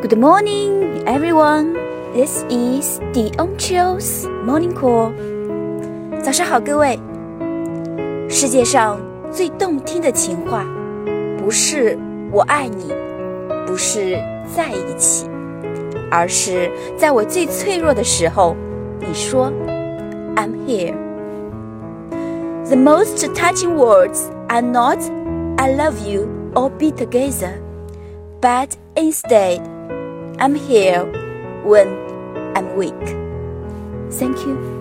Good morning, everyone. This is the Onchio's Morning Call. 早上好，各位。世界上最动听的情话，不是“我爱你”，不是在一起，而是在我最脆弱的时候，你说 “I'm here”。The most touching words are not "I love you" or "Be together," But instead I'm here when I'm weak. Thank you.